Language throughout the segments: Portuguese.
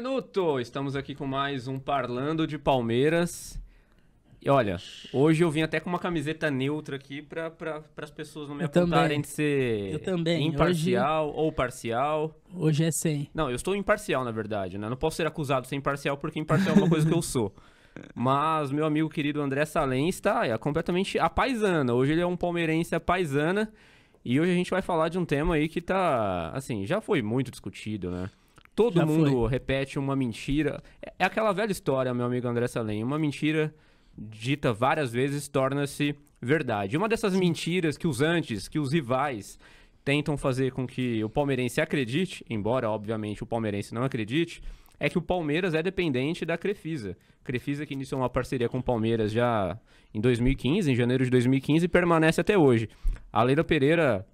Benvenuto! Estamos aqui com mais um Parlando de Palmeiras. E olha, hoje eu vim até com uma camiseta neutra aqui para pra, as pessoas não me Eu apontarem também. de ser Eu também. imparcial ou parcial. Hoje é 100. Não, eu estou imparcial, na verdade, né? Não posso ser acusado de ser imparcial porque imparcial é uma coisa que eu sou. Mas meu amigo querido André Salem está é, completamente apaisana. Hoje ele é um palmeirense apaisana. E hoje a gente vai falar de um tema aí que tá, assim, já foi muito discutido, né? Todo Já mundo foi. repete uma mentira. É- aquela velha história, meu amigo André Salem. Uma mentira dita várias vezes torna-se verdade. Uma dessas mentiras que os antes, que os rivais tentam fazer com que o palmeirense acredite, embora obviamente o palmeirense não acredite, é que o Palmeiras é dependente da Crefisa. Crefisa que iniciou uma parceria com o Palmeiras já em 2015, em janeiro de 2015, e permanece até hoje. A Leila Pereira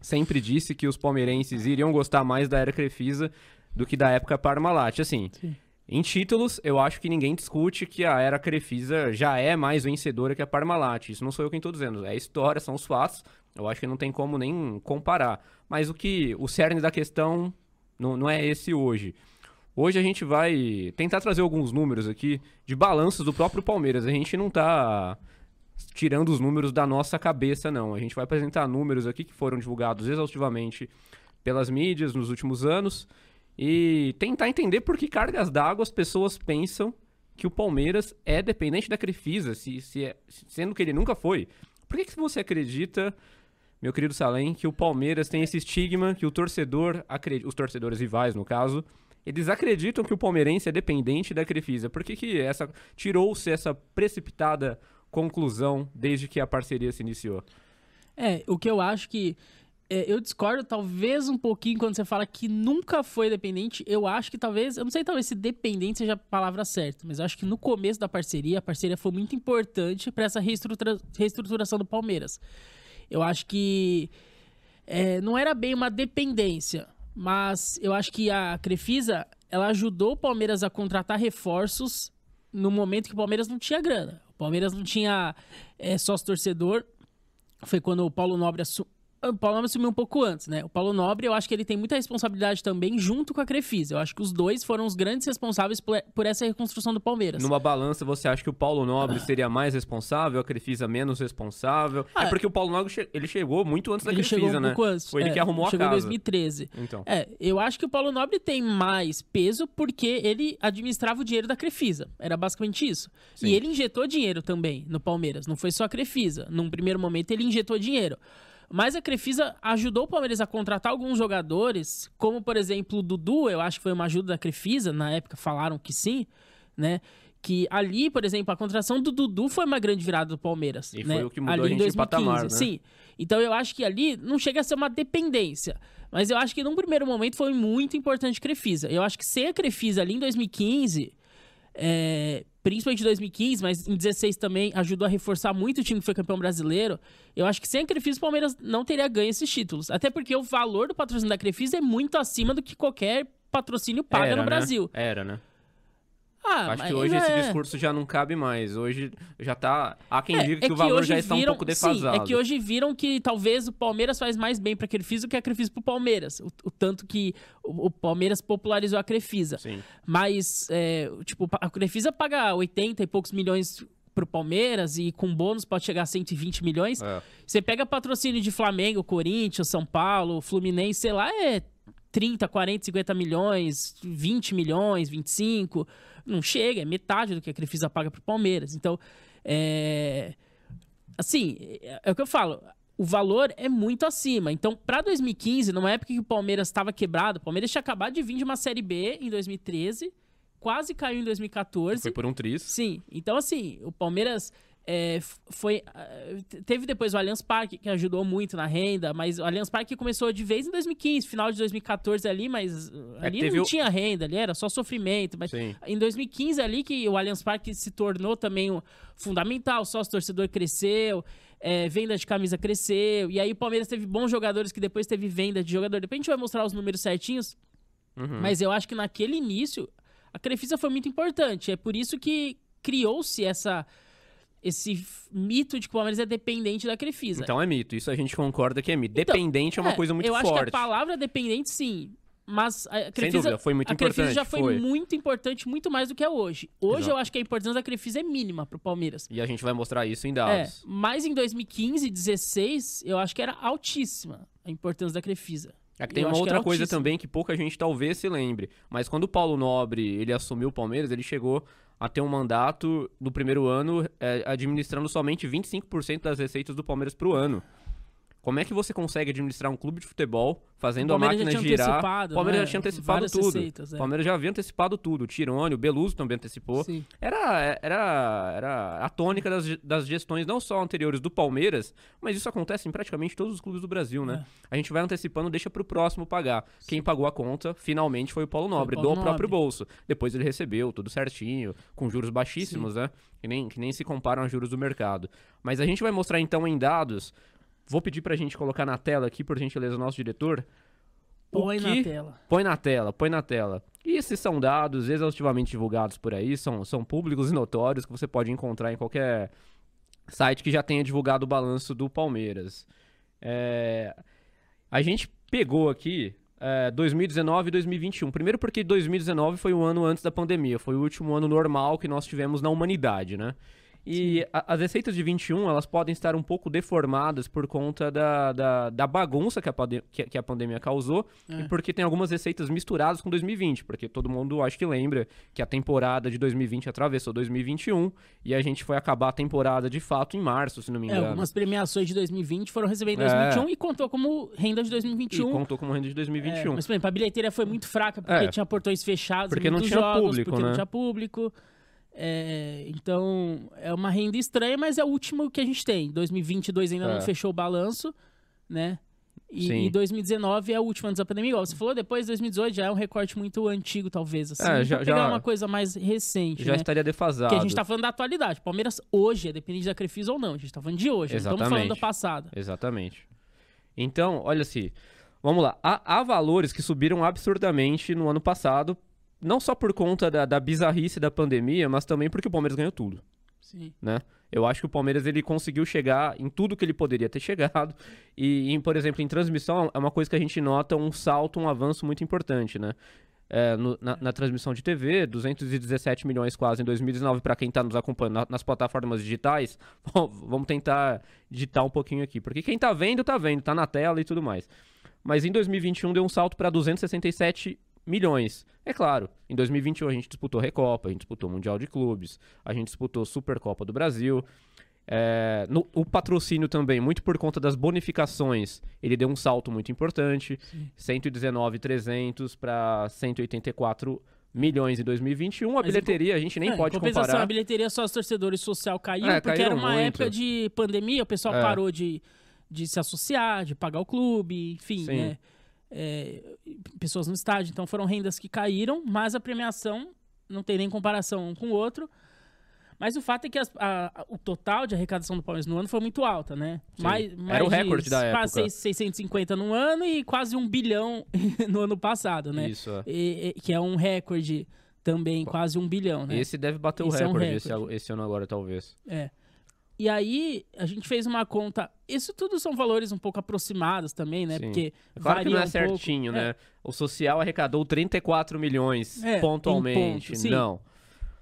sempre disse que os palmeirenses iriam gostar mais da era Crefisa do que da época Parmalat. Assim, Sim. em títulos, eu acho que ninguém discute que a era Crefisa já é mais vencedora que a Parmalat. Isso não sou eu quem estou dizendo. É a história, são os fatos. Eu acho que não tem como nem comparar. Mas o que o cerne da questão não, não é esse hoje. Hoje a gente vai tentar trazer alguns números aqui de balanços do próprio Palmeiras. A gente não tá tirando os números da nossa cabeça, não. A gente vai apresentar números aqui que foram divulgados exaustivamente pelas mídias nos últimos anos e tentar entender por que cargas d'água as pessoas pensam que o Palmeiras é dependente da Crefisa, se, se é- sendo que ele nunca foi. Por que, que você acredita, meu querido Salem, que o Palmeiras tem esse estigma que o torcedor, os torcedores rivais no caso, eles acreditam que o palmeirense é dependente da Crefisa? Por que, que essa tirou-se essa precipitada conclusão desde que a parceria se iniciou? É, o que eu acho que. É, eu discordo talvez um pouquinho quando você fala que nunca foi dependente. Eu acho que talvez. Eu não sei talvez se dependente seja a palavra certa, mas eu acho que no começo da parceria, a parceria foi muito importante para essa reestrutura- reestruturação do Palmeiras. Eu acho que. é, não era bem uma dependência, mas eu acho que a Crefisa ela ajudou o Palmeiras a contratar reforços no momento que o Palmeiras não tinha grana. O Palmeiras não tinha é, sócio torcedor. Foi quando o Paulo Nobre assumiu. O Paulo Nobre assumiu um pouco antes, né? O Paulo Nobre, eu acho que ele tem muita responsabilidade também junto com a Crefisa. Eu acho que os dois foram os grandes responsáveis por, essa reconstrução do Palmeiras. Numa balança, você acha que o Paulo Nobre seria mais responsável, a Crefisa menos responsável? Ah, é porque o Paulo Nobre ele chegou muito antes da ele Crefisa, chegou um né? pouco antes. Foi ele é, que arrumou a chegou casa. em 2013. Então. É, eu acho que o Paulo Nobre tem mais peso porque ele administrava o dinheiro da Crefisa. Era basicamente isso. Sim. E ele injetou dinheiro também no Palmeiras. Não foi só a Crefisa. Num primeiro momento, ele injetou dinheiro. Mas a Crefisa ajudou o Palmeiras a contratar alguns jogadores, como, por exemplo, o Dudu, eu acho que foi uma ajuda da Crefisa, na época falaram que sim, né? Que ali, por exemplo, a contratação do Dudu foi uma grande virada do Palmeiras. E né? foi o que mudou ali a gente de 2015, patamar, né? Sim. Então eu acho que ali não chega a ser uma dependência. Mas eu acho que num primeiro momento foi muito importante a Crefisa. Eu acho que sem a Crefisa ali em 2015, é, principalmente em 2015, mas em 16 também ajudou a reforçar muito o time que foi campeão brasileiro. Eu acho que sem a Crefisa o Palmeiras não teria ganho esses títulos. Até porque o valor do patrocínio da Crefisa é muito acima do que qualquer patrocínio paga Era, no né? Brasil. Era, né? Ah, Acho que hoje esse é. discurso já não cabe mais. Hoje já tá. Há quem É, diga que é o valor já está um viram- pouco Sim, defasado. é que hoje viram que talvez o Palmeiras faz mais bem pra Crefisa do que a Crefisa pro Palmeiras. O, o tanto que o, o Palmeiras popularizou a Crefisa. Sim. Mas, é, tipo, a Crefisa paga 80 e poucos milhões pro Palmeiras e com bônus pode chegar a 120 milhões. É. Você pega patrocínio de Flamengo, Corinthians, São Paulo, Fluminense, sei lá, é 30, 40, 50 milhões, 20 milhões, 25. Não chega, é metade do que a Crefisa paga pro Palmeiras. Então, é. Assim, é, é o que eu falo. O valor é muito acima. Então, para 2015, numa época que o Palmeiras estava quebrado, o Palmeiras tinha acabado de vir de uma Série B em 2013, quase caiu em 2014. Foi por um tris. Sim, então assim, o Palmeiras é, foi. ah, Teve depois o Allianz Parque, que ajudou muito na renda, mas o Allianz Parque começou de vez em 2015, final de 2014 ali, mas uh, É, ali teve não o- tinha renda, ali era só sofrimento. Mas Sim. em 2015 ali que o Allianz Parque se tornou também fundamental, sócio torcedor cresceu. é, venda de camisa cresceu, e aí o Palmeiras teve bons jogadores que depois teve venda de jogador. Depois a gente vai mostrar os números certinhos, Uhum. mas eu acho que naquele início a Crefisa foi muito importante. É por isso que criou-se essa esse mito de que o Palmeiras é dependente da Crefisa. Então é mito. Isso a gente concorda que é mito. Dependente é uma É, coisa muito eu forte. acho que a palavra dependente, sim. Mas a Sem Crefisa, dúvida, foi muito a importante. Crefisa já foi, foi. muito importante, muito mais do que é hoje. Hoje Exato. eu acho que a importância da Crefisa é mínima pro Palmeiras. E a gente vai mostrar isso em É, dados. mas em 2015, 16, eu acho que era altíssima a importância da Crefisa. É que tem Eu uma outra coisa também que pouca gente talvez se lembre. Mas quando o Paulo Nobre ele assumiu o Palmeiras, ele chegou a ter um mandato no primeiro ano é, administrando somente 25% das receitas do Palmeiras pro ano. Como é que você consegue administrar um clube de futebol fazendo O a já máquina girar? O Palmeiras né? já tinha antecipado Várias tudo. receitas, é. O Palmeiras já havia antecipado tudo. O Tirone, o Beluso também antecipou. Sim. Era, era, era a tônica das, das gestões não só anteriores do Palmeiras, mas isso acontece em praticamente todos os clubes do Brasil, né? É. A gente vai antecipando, deixa pro próximo pagar. Quem pagou a conta, finalmente, foi o Paulo Nobre, Paulo do próprio Nobre. bolso. Depois ele recebeu tudo certinho, com juros baixíssimos, né? Que nem, que nem se comparam a juros do mercado. Mas a gente vai mostrar então em dados. Vou pedir pra gente colocar na tela aqui, por gentileza, o nosso diretor. Põe que- na tela. Põe na tela, põe na tela. E esses são dados exaustivamente divulgados por aí, são, são públicos e notórios que você pode encontrar em qualquer site que já tenha divulgado o balanço do Palmeiras. É, a gente pegou aqui é, 2019 e 2021. Primeiro porque 2019 foi o ano antes da pandemia, foi o último ano normal que nós tivemos na humanidade, né? E a- as receitas de 21, elas podem estar um pouco deformadas por conta da, da, da bagunça que a, que, que a pandemia causou É. e porque tem algumas receitas misturadas com 2020, porque todo mundo acho que lembra que a temporada de 2020 atravessou 2021 e a gente foi acabar a temporada de fato em março, se não me É, engano. algumas premiações de 2020 foram recebidas em É. 2021 e contou como renda de E 2021. contou como renda de É, 2021. mas, por exemplo, a bilheteria foi muito fraca porque É. tinha portões fechados, Porque não tinha jogos, público, porque né? não tinha público. É, então, é uma renda estranha, mas é o último que a gente tem. 2022 ainda É. não fechou o balanço, né? E, e 2019 é o último antes da pandemia. Igual você falou, depois 2018 já é um recorte muito antigo, talvez. Assim, É, já- pegar já- uma coisa mais recente, Já né? estaria defasado. Porque a gente tá falando da atualidade. Palmeiras hoje é dependente da Crefisa ou não. A gente tá falando de hoje, não estamos falando Exatamente. do passado. Exatamente. Então, olha assim, vamos lá. Há, há valores que subiram absurdamente no ano passado, não só por conta da, da bizarrice da pandemia, mas também porque o Palmeiras ganhou tudo, Sim. né? Eu acho que o Palmeiras ele conseguiu chegar em tudo que ele poderia ter chegado e, em, por exemplo, em transmissão é uma coisa que a gente nota um salto, um avanço muito importante, né? É, no- na, na transmissão de TV, 217 milhões quase em 2019 para quem está nos acompanhando na- nas plataformas digitais. Bom, vamos tentar digitar um pouquinho aqui, porque quem tá vendo, tá vendo, tá na tela e tudo mais. Mas em 2021 deu um salto para 267 milhões. É claro, em 2021 a gente disputou Recopa, a gente disputou Mundial de Clubes, a gente disputou Supercopa do Brasil. É, no- o patrocínio também, muito por conta das bonificações, ele deu um salto muito importante. 119,300 para 184 milhões em 2021. A Mas bilheteria a gente nem É, pode comparar. a bilheteria só os torcedores social caiu, É, porque era uma muito. época de pandemia, o pessoal É. parou de, de se associar, de pagar o clube, enfim, Sim. né? É, pessoas no estádio, então foram rendas que caíram, mas a premiação não tem nem comparação um com o outro. Mas o fato é que as- a- a- o total de arrecadação do Palmeiras no ano foi muito alta, né? Sim. Mais, Era mais o recorde de da quase época. 6- 650 no ano e quase um bilhão no ano passado, né? Isso. é. E- e- que é um recorde também, quase um bilhão, né? Esse deve bater o Esse é um recorde, esse, recorde. esse ano agora, talvez. É. E aí, a gente fez uma conta. Isso tudo são valores um pouco aproximados também, né? Sim. Porque É Claro que não é um pouco. certinho, É. né? O social arrecadou 34 milhões É, pontualmente. ponto, não.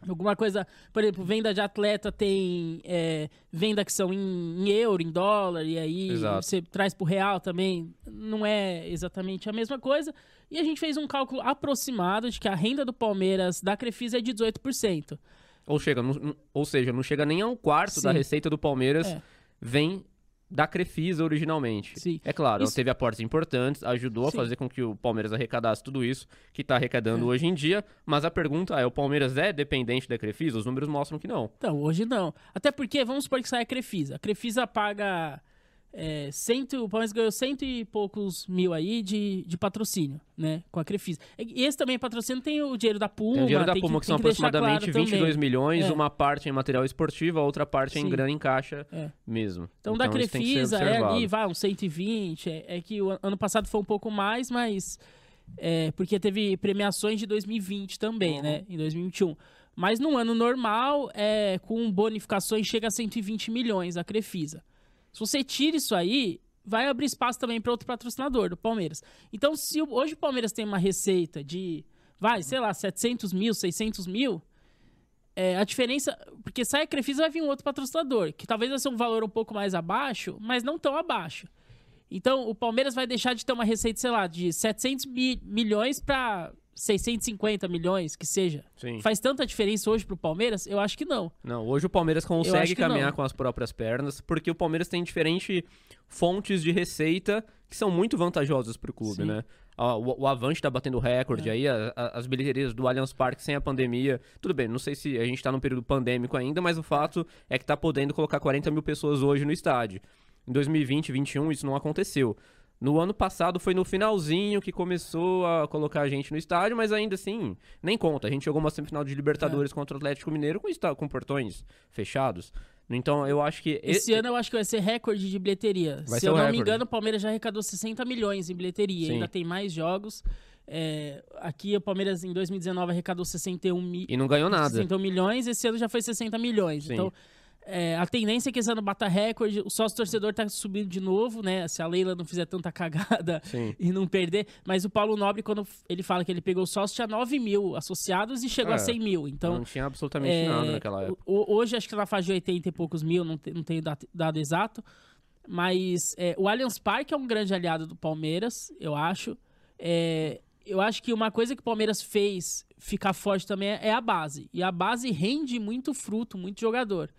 Alguma coisa, por exemplo, venda de atleta tem é, venda que são em, em euro, em dólar, e aí Exato. você traz pro real também. Não é exatamente a mesma coisa. E a gente fez um cálculo aproximado de que a renda do Palmeiras da Crefisa é de 18%. Ou, chega, não- ou seja, não chega nem a um quarto da Sim. receita do Palmeiras É. vem da Crefisa originalmente. Sim. É claro, Isso- teve aportes importantes, ajudou a Sim. fazer com que o Palmeiras arrecadasse tudo isso que está arrecadando hoje em dia, mas a pergunta é, o Palmeiras é dependente da Crefisa? Os números mostram que não. Então, hoje não. Até porque, vamos supor que sai a Crefisa. A Crefisa paga. É, cento, o Palmeiras ganhou cento e poucos mil aí de, de patrocínio, né? Com a Crefisa. E esse também patrocínio tem o dinheiro da Puma. Tem o dinheiro da Puma, que, tem são deixar aproximadamente claro 22 também. milhões, É. uma parte em material esportivo, a outra parte em Sim. grana em caixa É. mesmo. Então, da que ser Crefisa é ali, vai, uns 120. É, é que o an- ano passado foi um pouco mais, mas. É, porque teve premiações de 2020 também, Uhum. né? Em 2021. Mas no ano normal, é, com bonificações, chega a 120 milhões a Crefisa. Se você tira isso aí, vai abrir espaço também para outro patrocinador do Palmeiras. Então, se hoje o Palmeiras tem uma receita de, vai, sei lá, 700 mil, 600 mil, é, a diferença. Porque sai a Crefisa vai vir um outro patrocinador, que talvez vai ser um valor um pouco mais abaixo, mas não tão abaixo. Então, o Palmeiras vai deixar de ter uma receita, sei lá, de 700 mi milhões para 650 milhões, que seja. Sim. Faz tanta diferença hoje pro Palmeiras? Eu acho que não. Não, hoje o Palmeiras consegue caminhar não. com as próprias pernas, porque o Palmeiras tem diferentes fontes de receita que são muito vantajosas pro clube, Sim. né? O, o Avante tá batendo recorde É. aí, a- a- as bilheterias do Allianz Parque sem a pandemia. Tudo bem, não sei se a gente tá num período pandêmico ainda, mas o fato é que tá podendo colocar 40 mil pessoas hoje no estádio. Em 2020, 2021, isso não aconteceu. No ano passado foi no finalzinho que começou a colocar a gente no estádio, mas ainda assim, nem conta. A gente jogou uma semifinal de É. Libertadores contra o Atlético Mineiro com, com portões fechados. Então eu acho que. Esse e- ano eu acho que vai ser recorde de bilheteria. Vai Se eu o não me recorde. engano, o Palmeiras já arrecadou 60 milhões em bilheteria. Sim. Ainda tem mais jogos. É, aqui o Palmeiras em 2019 arrecadou 61, mi E não ganhou nada. 61 milhões, esse ano já foi 60 milhões. Sim. Então, é, a tendência é que esse ano bata recorde. O sócio torcedor tá subindo de novo, né? Se a Leila não fizer tanta cagada Sim. e não perder. Mas o Paulo Nobre, quando ele fala que ele pegou o sócio, tinha 9 mil associados e chegou É. a 100 mil. Então, não tinha absolutamente é, nada naquela época. Hoje acho que tá na faixa de 80 e poucos mil, não, te- não tenho dado, exato. Mas é, o Allianz Parque é um grande aliado do Palmeiras, eu acho. É, eu acho que uma coisa que o Palmeiras fez ficar forte também é a base. E a base rende muito fruto, muito jogador.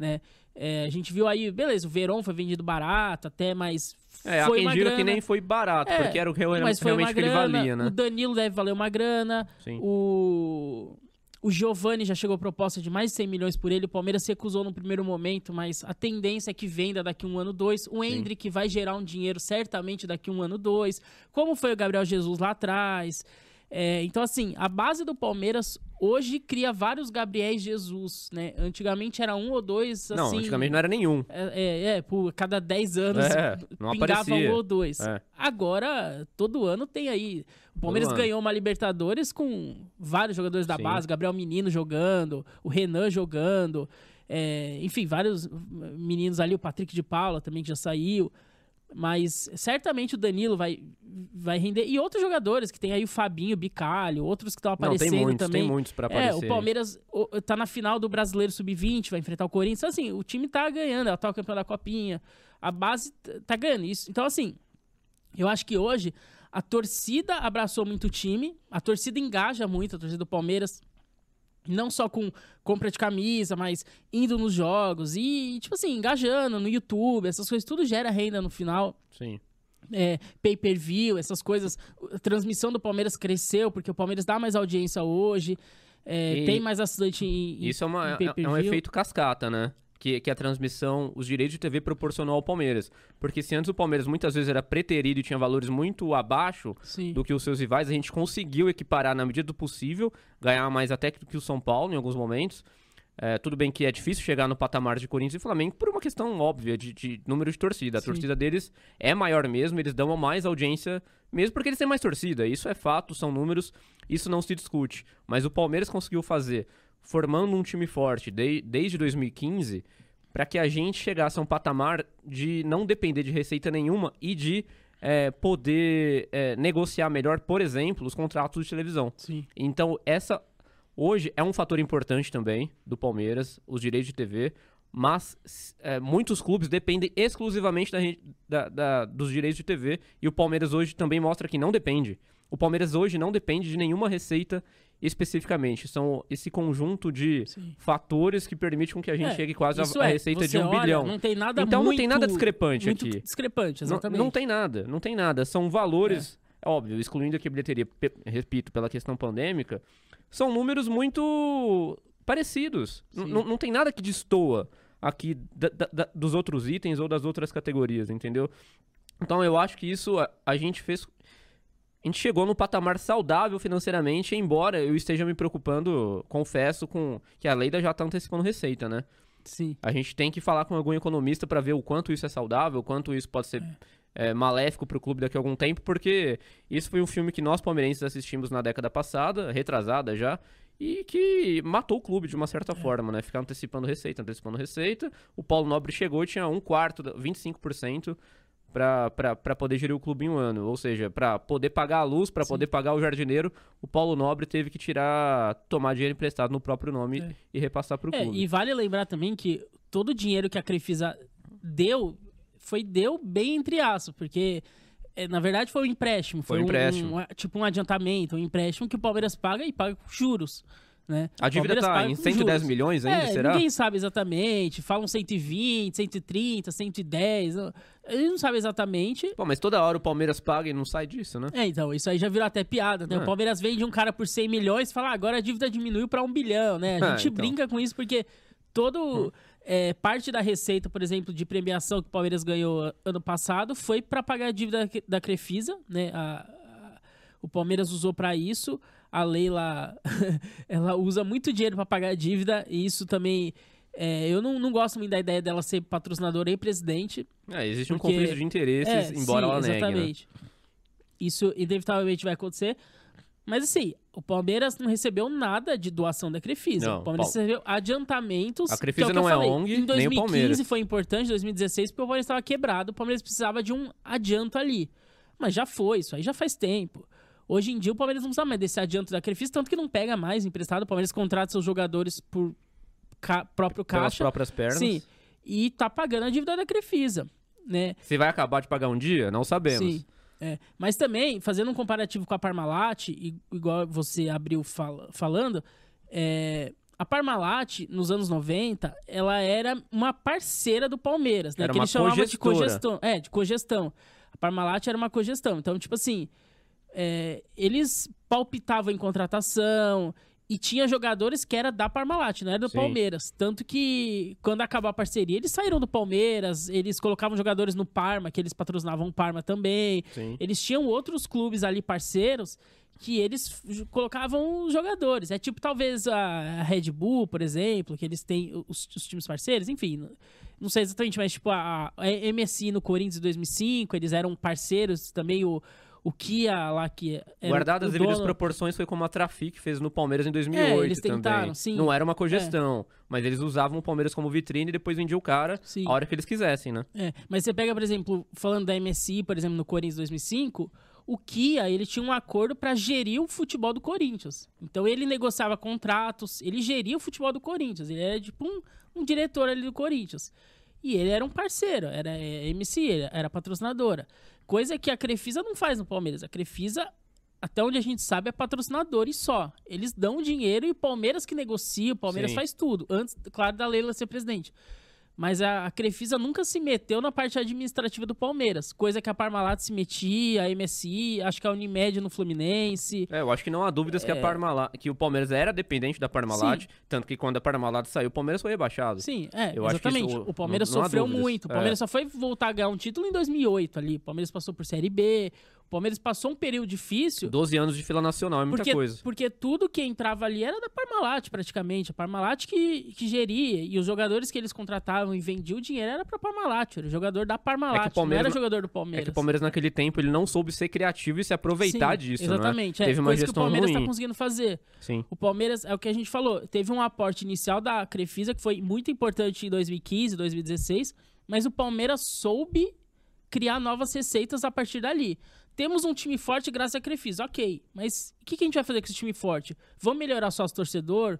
Né? É, a gente viu aí, beleza, o Verón foi vendido barato até, mas É, foi quem uma grana. que nem foi barato, É, porque era o que real- mas foi realmente uma que ele valia, né? O Danilo deve valer uma grana. Sim. O, o Giovani já chegou a proposta de mais de 100 milhões por ele. O Palmeiras se recusou no primeiro momento, mas a tendência é que venda daqui um ano, dois. O Hendrick vai gerar um dinheiro certamente daqui um ano, dois. Como foi o Gabriel Jesus lá atrás. É, então, assim, a base do Palmeiras hoje cria vários Gabriéis Jesus, né? Antigamente era um ou dois, assim... Não, antigamente não era nenhum. É, é, é, por cada 10 anos É, não pingava aparecia. um ou dois. É. Agora, todo ano tem aí. O Palmeiras ganhou uma Libertadores com vários jogadores da Sim. base, Gabriel Menino jogando, o Renan jogando, é, enfim, vários meninos ali, o Patrick de Paula também que já saiu. Mas certamente o Danilo vai, vai render. E outros jogadores, que tem aí o Fabinho, o Bicalho, outros que estão Não, aparecendo tem muitos, também. tem muitos pra É, aparecer. o Palmeiras o- tá na final do Brasileiro Sub-20, vai enfrentar o Corinthians. Então, assim, o time tá ganhando, ela tá o campeão da Copinha. A base t- tá ganhando isso. Então, assim, eu acho que hoje a torcida abraçou muito o time, a torcida engaja muito, a torcida do Palmeiras. Não só com compra de camisa, mas indo nos jogos e, tipo assim, engajando no YouTube, essas coisas, tudo gera renda no final Sim. é, pay-per-view, essas coisas. A transmissão do Palmeiras cresceu, porque o Palmeiras dá mais audiência hoje, é, tem mais assinante em, em Isso é, uma, em é- é um efeito cascata, né? Que, que a transmissão, os direitos de TV proporcionou ao Palmeiras. Porque se antes o Palmeiras muitas vezes era preterido e tinha valores muito abaixo Sim. do que os seus rivais, a gente conseguiu equiparar na medida do possível, ganhar mais até que o São Paulo em alguns momentos. É, tudo bem que é difícil chegar no patamar de Corinthians e Flamengo por uma questão óbvia de, de número de torcida. A Sim. torcida deles é maior mesmo, eles dão mais audiência mesmo porque eles têm mais torcida. Isso é fato, são números, isso não se discute. Mas o Palmeiras conseguiu fazer, formando um time forte de- desde 2015, para que a gente chegasse a um patamar de não depender de receita nenhuma e de é, poder é, negociar melhor, por exemplo, os contratos de televisão. Sim. Então, essa hoje é um fator importante também do Palmeiras, os direitos de TV, mas é, muitos clubes dependem exclusivamente da da- da- dos direitos de TV e o Palmeiras hoje também mostra que não depende. O Palmeiras hoje não depende de nenhuma receita especificamente. São esse conjunto de Sim. fatores que permitem com que a gente É, chegue quase à é, receita de um olha, bilhão. Não tem nada Então não tem muito- nada discrepante muito aqui. discrepante, Não, exatamente. não tem nada, não tem nada. São valores, é óbvio, excluindo aqui a bilheteria, repito, pela questão pandêmica, são números muito parecidos. Não não tem nada que destoa aqui da- da- dos outros itens ou das outras categorias, entendeu? Então eu acho que isso a, a gente fez. A gente chegou num patamar saudável financeiramente, embora eu esteja me preocupando, confesso, com que a Leida já está antecipando receita, né? Sim. A gente tem que falar com algum economista para ver o quanto isso é saudável, o quanto isso pode ser é, maléfico para o clube daqui a algum tempo, porque isso foi um filme que nós palmeirenses assistimos na década passada, retrasada já, e que matou o clube de uma certa forma, né? Ficar antecipando receita, antecipando receita. O Paulo Nobre chegou e tinha um quarto, da- 25% para poder gerir o clube em um ano. Ou seja, para poder pagar a luz, para poder pagar o jardineiro, o Paulo Nobre teve que tirar, tomar dinheiro emprestado no próprio nome É. e repassar para o É, clube. e vale lembrar também que todo o dinheiro que a Crefisa deu foi deu bem entre aspas, porque é, na verdade foi um empréstimo, Foi foi, um empréstimo. um- tipo um adiantamento, um empréstimo que o Palmeiras paga e paga com juros, né? A dívida tá paga em com 110 juros. milhões ainda, é, será? Ninguém sabe exatamente. Falam 120, 130, 110. Ele não sabe exatamente. Pô, mas toda hora o Palmeiras paga e não sai disso, né? É, então, isso aí já virou até piada, né? É. O Palmeiras vende um cara por 100 milhões e fala, ah, agora a dívida diminuiu pra um bilhão, né? A É, gente então. brinca com isso porque todo... é, parte da receita, por exemplo, de premiação que o Palmeiras ganhou ano passado foi pra pagar a dívida da Crefisa, né? A- a- o Palmeiras usou pra isso. A Leila, ela usa muito dinheiro pra pagar a dívida e isso também... é, eu não, não gosto muito da ideia dela ser patrocinadora e presidente. É, existe um Porque- conflito de interesses, É, embora sim, ela negue, né? exatamente. Isso inevitavelmente vai acontecer. Mas assim, o Palmeiras não recebeu nada de doação da Crefisa. Não, o Palmeiras recebeu adiantamentos. A que Crefisa que não é falei. ONG, Em nem o 2015 Palmeiras. foi importante, 2016, porque o Palmeiras estava quebrado, o Palmeiras precisava de um adianto ali. Mas já foi, isso aí já faz tempo. Hoje em dia o Palmeiras não precisa mais desse adianto da Crefisa, tanto que não pega mais emprestado. O Palmeiras contrata seus jogadores por ca- próprio Pelas caixa. próprias pernas. Sim. E tá pagando a dívida da Crefisa, né? Se vai acabar de pagar um dia, não sabemos. Sim. é. Mas também, fazendo um comparativo com a Parmalat, igual você abriu fala- falando, é, a Parmalat, nos anos 90, ela era uma parceira do Palmeiras, né? Era que uma eles chamavam de cogestão. É, de cogestão. A Parmalat era uma cogestão. Então, tipo assim, é, eles palpitavam em contratação e tinha jogadores que era da Parmalat, não era do Sim. Palmeiras. Tanto que quando acabou a parceria, eles saíram do Palmeiras, eles colocavam jogadores no Parma, que eles patrocinavam o Parma também. Sim. Eles tinham outros clubes ali parceiros que eles colocavam os jogadores. É tipo talvez a Red Bull, por exemplo, que eles têm os, os times parceiros, enfim. Não sei exatamente, mas tipo a, a MSI no Corinthians em 2005, eles eram parceiros também, o, o Kia lá que Guardadas as devidas dono- proporções, foi como a Trafic fez no Palmeiras em 2008 É, eles tentaram, também. sim. É. Não era uma cogestão, mas eles usavam o Palmeiras como vitrine e depois vendiam o cara Sim. a hora que eles quisessem, né? É, mas você pega, por exemplo, falando da MSI, por exemplo, no Corinthians 2005, o Kia, ele tinha um acordo para gerir o futebol do Corinthians. Então ele negociava contratos, ele geria o futebol do Corinthians, ele era tipo um, um diretor ali do Corinthians. E ele era um parceiro, era é, MC, era patrocinadora. Coisa que a Crefisa não faz no Palmeiras. A Crefisa, até onde a gente sabe, é patrocinador e só. Eles dão dinheiro e o Palmeiras que negocia, o Palmeiras Sim. faz tudo. Antes, claro, da Leila ser presidente. Mas a, a Crefisa nunca se meteu na parte administrativa do Palmeiras. Coisa que a Parmalat se metia, a MSI, acho que a Unimed no Fluminense. É, eu acho que não há dúvidas que, a Parmalat, que o Palmeiras era dependente da Parmalat, Sim. tanto que quando a Parmalat saiu, o Palmeiras foi rebaixado. Sim, é, Eu acho que exatamente. isso- o Palmeiras não- não sofreu muito. O É. Palmeiras só foi voltar a ganhar um título em 2008 ali. O Palmeiras passou por Série B. O Palmeiras passou um período difícil. 12 anos de fila nacional é muita Porque, coisa. porque tudo que entrava ali era da Parmalat, praticamente. A Parmalat que, que geria. E os jogadores que eles contratavam e vendiam o dinheiro era pra Parmalat. Era jogador da Parmalat. É que o Palmeiras- não era jogador do É Palmeiras. que o Palmeiras naquele tempo ele não soube ser criativo e se aproveitar Sim, disso, Exatamente. né? É, Teve uma coisa que o gestão Palmeiras ruim. tá conseguindo fazer. Sim. O Palmeiras, é o que a gente falou, teve um aporte inicial da Crefisa que foi muito importante em 2015, 2016, mas o Palmeiras soube criar novas receitas a partir dali. Temos um time forte graças à Crefisa, ok, mas o que, que a gente vai fazer com esse time forte? Vamos melhorar sócio torcedor?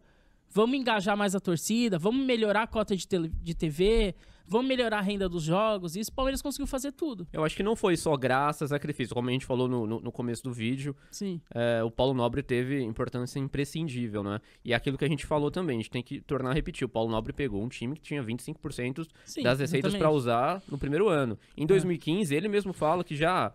Vamos engajar mais a torcida? Vamos melhorar a cota de, tele- de TV? Vamos melhorar a renda dos jogos? Isso o Palmeiras conseguiu fazer tudo. Eu acho que não foi só graças a sacrifício, como a gente falou no, no, no começo do vídeo, Sim. é, o Paulo Nobre teve importância imprescindível, né? E é aquilo que a gente falou também, a gente tem que tornar a repetir. O Paulo Nobre pegou um time que tinha 25% Sim, das receitas para usar no primeiro ano. Em 2015, ele mesmo fala que já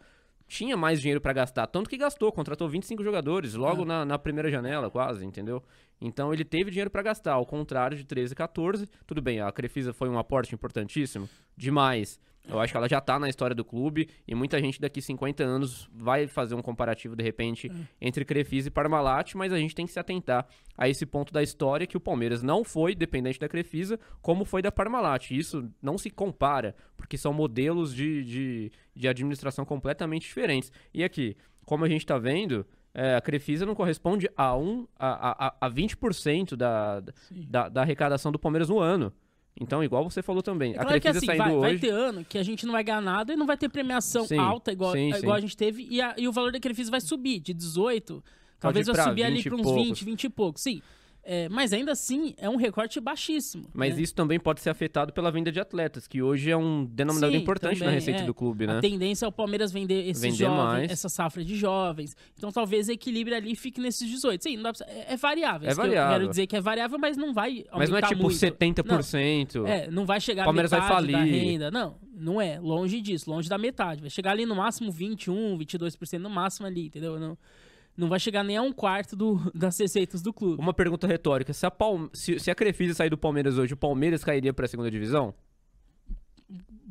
tinha mais dinheiro para gastar, tanto que gastou, contratou 25 jogadores logo É. na, na primeira janela, quase, entendeu? Então ele teve dinheiro para gastar, ao contrário de 13 e 14. Tudo bem, a Crefisa foi um aporte importantíssimo, demais. Eu acho que ela já tá na história do clube e muita gente daqui 50 anos vai fazer um comparativo de repente entre Crefisa e Parmalat, mas a gente tem que se atentar a esse ponto da história que o Palmeiras não foi dependente da Crefisa como foi da Parmalat. Isso não se compara, porque são modelos de, de, de administração completamente diferentes. E aqui, como a gente tá vendo, é, a Crefisa não corresponde a, um, a, a, a 20% da, da, da arrecadação do Palmeiras no ano. Então, igual você falou também, É a claro que Crefisa assim, vai, vai hoje... ter ano que a gente não vai ganhar nada e não vai ter premiação Sim, alta igual, sim, igual sim. a gente teve. E, a- e o valor da Crefisa vai subir de 18, talvez vai subir ali 20 para uns poucos. 20, 20 e poucos. Sim. É, mas ainda assim, é um recorte baixíssimo. Mas né? isso também pode ser afetado pela venda de atletas, que hoje é um denominador Sim, importante na também, receita é. do clube, né? A tendência é o Palmeiras vender esses Vender jovens, mais. essa safra de jovens. Então talvez equilibre ali e fique nesses 18. Sim, não pra- é, é variável. É isso que Eu variável. quero dizer que é variável, mas não vai aumentar Mas não é tipo muito. 70%. É, não vai chegar Palmeiras a vai falir. renda. Não, não é. Longe disso, longe da metade. Vai chegar ali no máximo 21, 22% no máximo ali, entendeu? Não, não vai chegar nem a um quarto do, das receitas do clube. Uma pergunta retórica: se a, Palme- se, se a Crefisa sair do Palmeiras hoje, o Palmeiras cairia pra segunda divisão?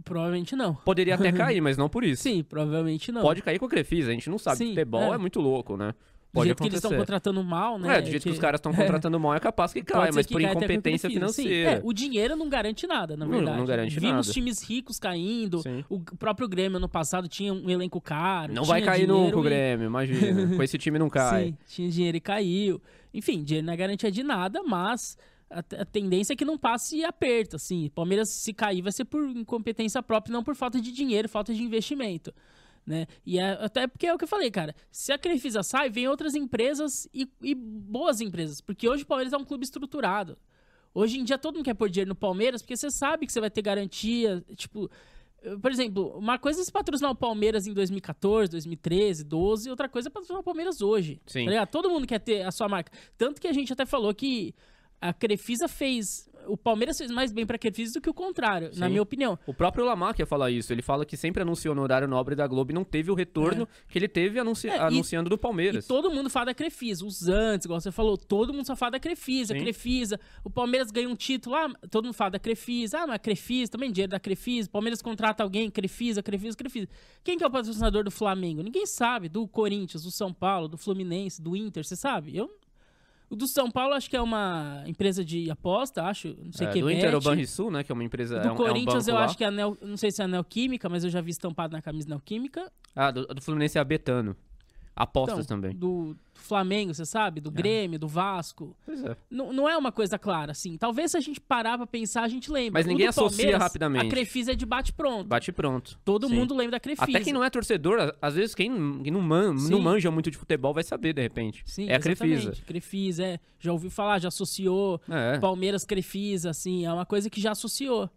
Provavelmente não. Poderia até cair, mas não por isso. Sim, provavelmente não. Pode cair com a Crefisa, a gente não sabe. Sim, Futebol é. é. muito louco, né? Do Pode jeito que eles estão acontecer. contratando mal, né? É, do jeito que, os caras estão contratando mal, é capaz que cai, mas que por a incompetência Crefisa, sim. financeira. É, o dinheiro não garante nada, na Não- verdade. não garante Vimos nada. times ricos caindo. Sim. O próprio Grêmio ano passado tinha um elenco caro. Não vai cair nunca o e- Grêmio, imagina. com esse time não cai. Sim, tinha dinheiro e caiu. Enfim, dinheiro não é garantia de nada, mas a tendência é que não passe aperto, assim. Palmeiras, se cair, vai ser por incompetência própria, não por falta de dinheiro, falta de investimento. Né? E é- até porque é o que eu falei, cara. Se a Crefisa sai, vem outras empresas e, e boas empresas. Porque hoje o Palmeiras é um clube estruturado. Hoje em dia todo mundo quer pôr dinheiro no Palmeiras porque você sabe que você vai ter garantia. Tipo, por exemplo, uma coisa é se patrocinar o Palmeiras em 2014, 2013, 12, outra coisa é patrocinar o Palmeiras hoje. Sim. Tá? Todo mundo quer ter a sua marca. Tanto que a gente até falou que a Crefisa fez. O Palmeiras fez mais bem pra Crefisa do que o contrário, na Sim. minha opinião. O próprio Lamar quer falar isso. Ele fala que sempre anunciou no horário nobre da Globo e não teve o retorno que ele teve anunci- É, e- anunciando do Palmeiras. todo mundo fala da Crefisa. Os antes, igual você falou, todo mundo só fala da Crefisa, Sim. Crefisa. O Palmeiras ganha um título, ah, todo mundo fala da Crefisa. Ah, mas Crefisa, também dinheiro da Crefisa. O Palmeiras contrata alguém, Crefisa, Crefisa, Crefisa. Quem que é o patrocinador do Flamengo? Ninguém sabe. Do Corinthians, do São Paulo, do Fluminense, do Inter, você sabe? Eu... O do São Paulo acho que é uma empresa de aposta, acho. Não sei É, que do bet. Inter, o Banrisul, né? Que é uma empresa. Do é um, é um Corinthians banco eu lá. acho que é a Neo, não sei se é a Neoquímica, mas eu já vi estampado na camisa Neoquímica. Ah, do, do Fluminense é a Betano. Apostas Então, também. Do, do Flamengo, você sabe? Do Grêmio, do Vasco. Pois é. Não, não é uma coisa clara, assim. Talvez se a gente parar pra pensar, a gente lembra. Mas O ninguém associa Palmeiras, rapidamente. A Crefisa é de bate-pronto. Bate pronto. Todo Sim. mundo lembra da Crefisa. Até quem não é torcedor, às vezes quem, quem não, man, Sim. não manja muito de futebol vai saber, de repente. Sim, é a Crefisa. Crefisa, é. Já ouviu falar, já associou. É. Palmeiras, Crefisa, assim. É uma coisa que já associou.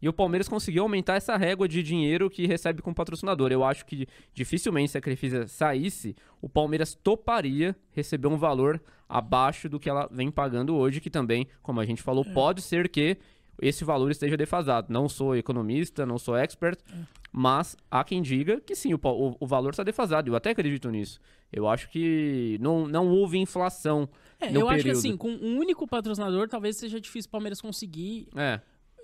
E o Palmeiras conseguiu aumentar essa régua de dinheiro que recebe com patrocinador. Eu acho que dificilmente, se a Crefisa saísse, o Palmeiras toparia receber um valor abaixo do que ela vem pagando hoje, que também, como a gente falou, É. pode ser que esse valor esteja defasado. Não sou economista, não sou expert, É. mas há quem diga que sim, o, o- o valor está defasado. Eu até acredito nisso. Eu acho que não, não houve inflação É, eu acho que período. assim, com um único patrocinador, talvez seja difícil o Palmeiras conseguir. É,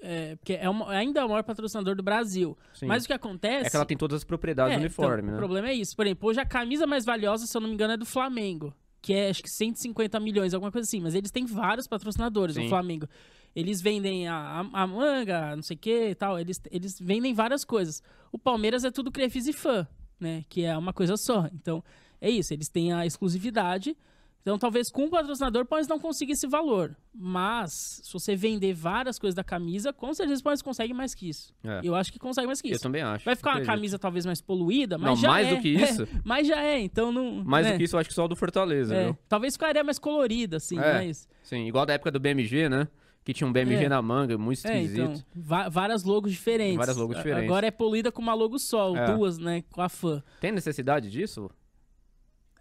é, porque é uma- ainda é o maior patrocinador do Brasil. sim. Mas o que acontece. É que ela tem todas as propriedades É, do uniforme, então, né? O problema é isso. Por exemplo, hoje a camisa mais valiosa, se eu não me engano, é do Flamengo. Que é acho que 150 milhões, alguma coisa assim. Mas eles têm vários patrocinadores, Sim. o Flamengo. Eles vendem a, a, a manga, não sei o que e tal. Eles, eles vendem várias coisas. O Palmeiras é tudo Crefisa e fã, né? Que é uma coisa só. Então, é isso. Eles têm a exclusividade. Então, talvez com o patrocinador, pode não consiga esse valor. Mas, se você vender várias coisas da camisa, com certeza pode consegue mais que isso. É. Eu acho que consegue mais que Eu isso. também acho. Vai ficar uma camisa talvez mais poluída, mas Não, já mais é. do que isso? mas já é, então não. Mais né? do que isso, eu acho que só o do Fortaleza, É, viu? Talvez ficaria mais colorida, assim, É. mas. Sim, igual da época do BMG, né? Que tinha um BMG É. na manga, muito É, esquisito. então. va- várias logos diferentes. Várias logos diferentes. Agora é poluída com uma logo só, É. duas, né? Com a fã. Tem necessidade disso?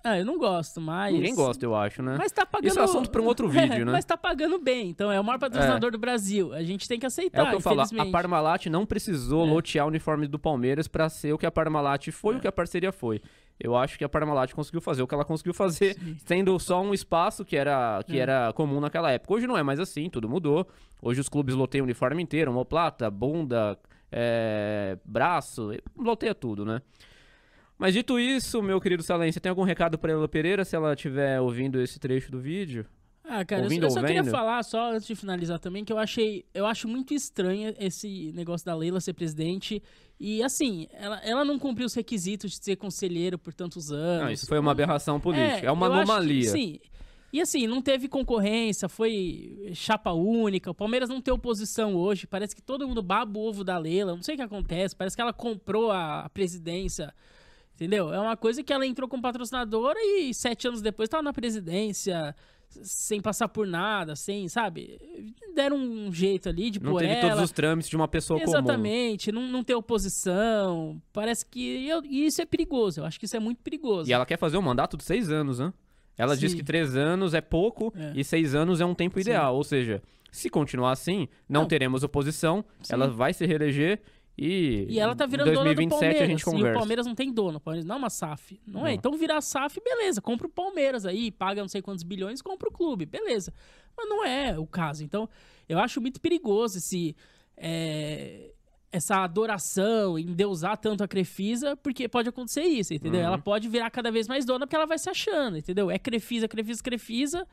Ah, eu não gosto, mas. Ninguém gosta, eu acho, né? Mas tá pagando. Isso é assunto pra um outro vídeo, né? Mas tá pagando bem, então é o maior patrocinador do Brasil. A gente tem que É aceitar, o que eu falo, a. Parmalat não precisou É. lotear o uniforme do Palmeiras pra ser o que a Parmalat foi, É. o que a parceria foi. Eu acho que a Parmalat conseguiu fazer o que ela conseguiu fazer, tendo só um espaço que era, que É. era comum naquela época. Hoje não é mais assim, tudo mudou. Hoje os clubes loteiam o uniforme inteiro, omoplata, bunda, é, braço, loteia tudo, né? Mas dito isso, meu querido Salem, você tem algum recado pra Ela Pereira se ela estiver ouvindo esse trecho do vídeo? Ah, cara, eu, Ouvindo eu ou só queria falar, só antes de finalizar também, que eu achei, eu acho muito estranho esse negócio da Leila ser presidente. E assim, ela, ela não cumpriu os requisitos de ser conselheiro por tantos anos. Não, isso foi uma aberração política, é, uma eu acho que, anomalia. sim. E assim, não teve concorrência, foi chapa única. O Palmeiras não tem oposição hoje. Parece que todo mundo baba o ovo da Leila. Não sei o que acontece. Parece que ela comprou a presidência. Entendeu? É uma coisa que ela entrou como patrocinadora e sete anos depois estava na presidência, sem passar por nada, sem, sabe? Deram um jeito ali de Não teve ela. todos os trâmites de uma pessoa comum. Exatamente, não, não ter oposição. Parece que. eu- e isso é perigoso. Eu acho que isso é muito perigoso. E ela quer fazer um mandato de seis anos, né? Ela diz Sim. que três anos é pouco É. e seis anos é um tempo ideal. Ou seja, se continuar assim, não, Não. teremos oposição, Sim. ela vai se reeleger e, E ela tá virando em dona do 2027 Palmeiras. a gente E conversa. o Palmeiras não tem dono. O Palmeiras não é uma SAF. Não, é. Então virar SAF, beleza. Compra o Palmeiras aí, paga não sei quantos bilhões, compra o clube. Beleza. Mas não é o caso. Então, eu acho muito perigoso esse. é, essa adoração, endeusar tanto a Crefisa, porque pode acontecer isso, entendeu? Uhum. Ela pode virar cada vez mais dona porque ela vai se achando, entendeu? É Crefisa, Crefisa, Crefisa,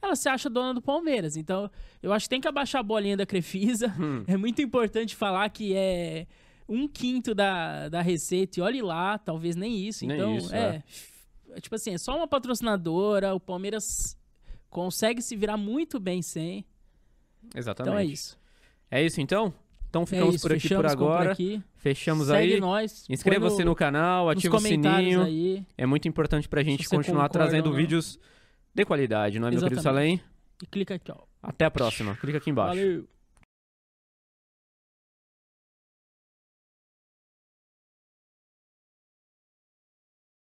ela se acha dona do Palmeiras. Então, eu acho que tem que abaixar a bolinha da Crefisa. Hum. É muito importante falar que é um quinto da, da receita, e olhe lá, talvez nem isso. Nem Então, isso, é, é Tipo assim, é só uma patrocinadora, o Palmeiras consegue se virar muito bem sem. Exatamente. Então é isso. É isso então? Então É ficamos isso, por aqui por agora. aqui. Fechamos Segue aí. nós. Inscreva-se põe no canal, ativa o sininho. aí É muito importante pra gente continuar trazendo vídeos de qualidade, não é, meu querido Exatamente. Salem? e clica aqui, ó. Até a próxima. Clica aqui embaixo. Valeu.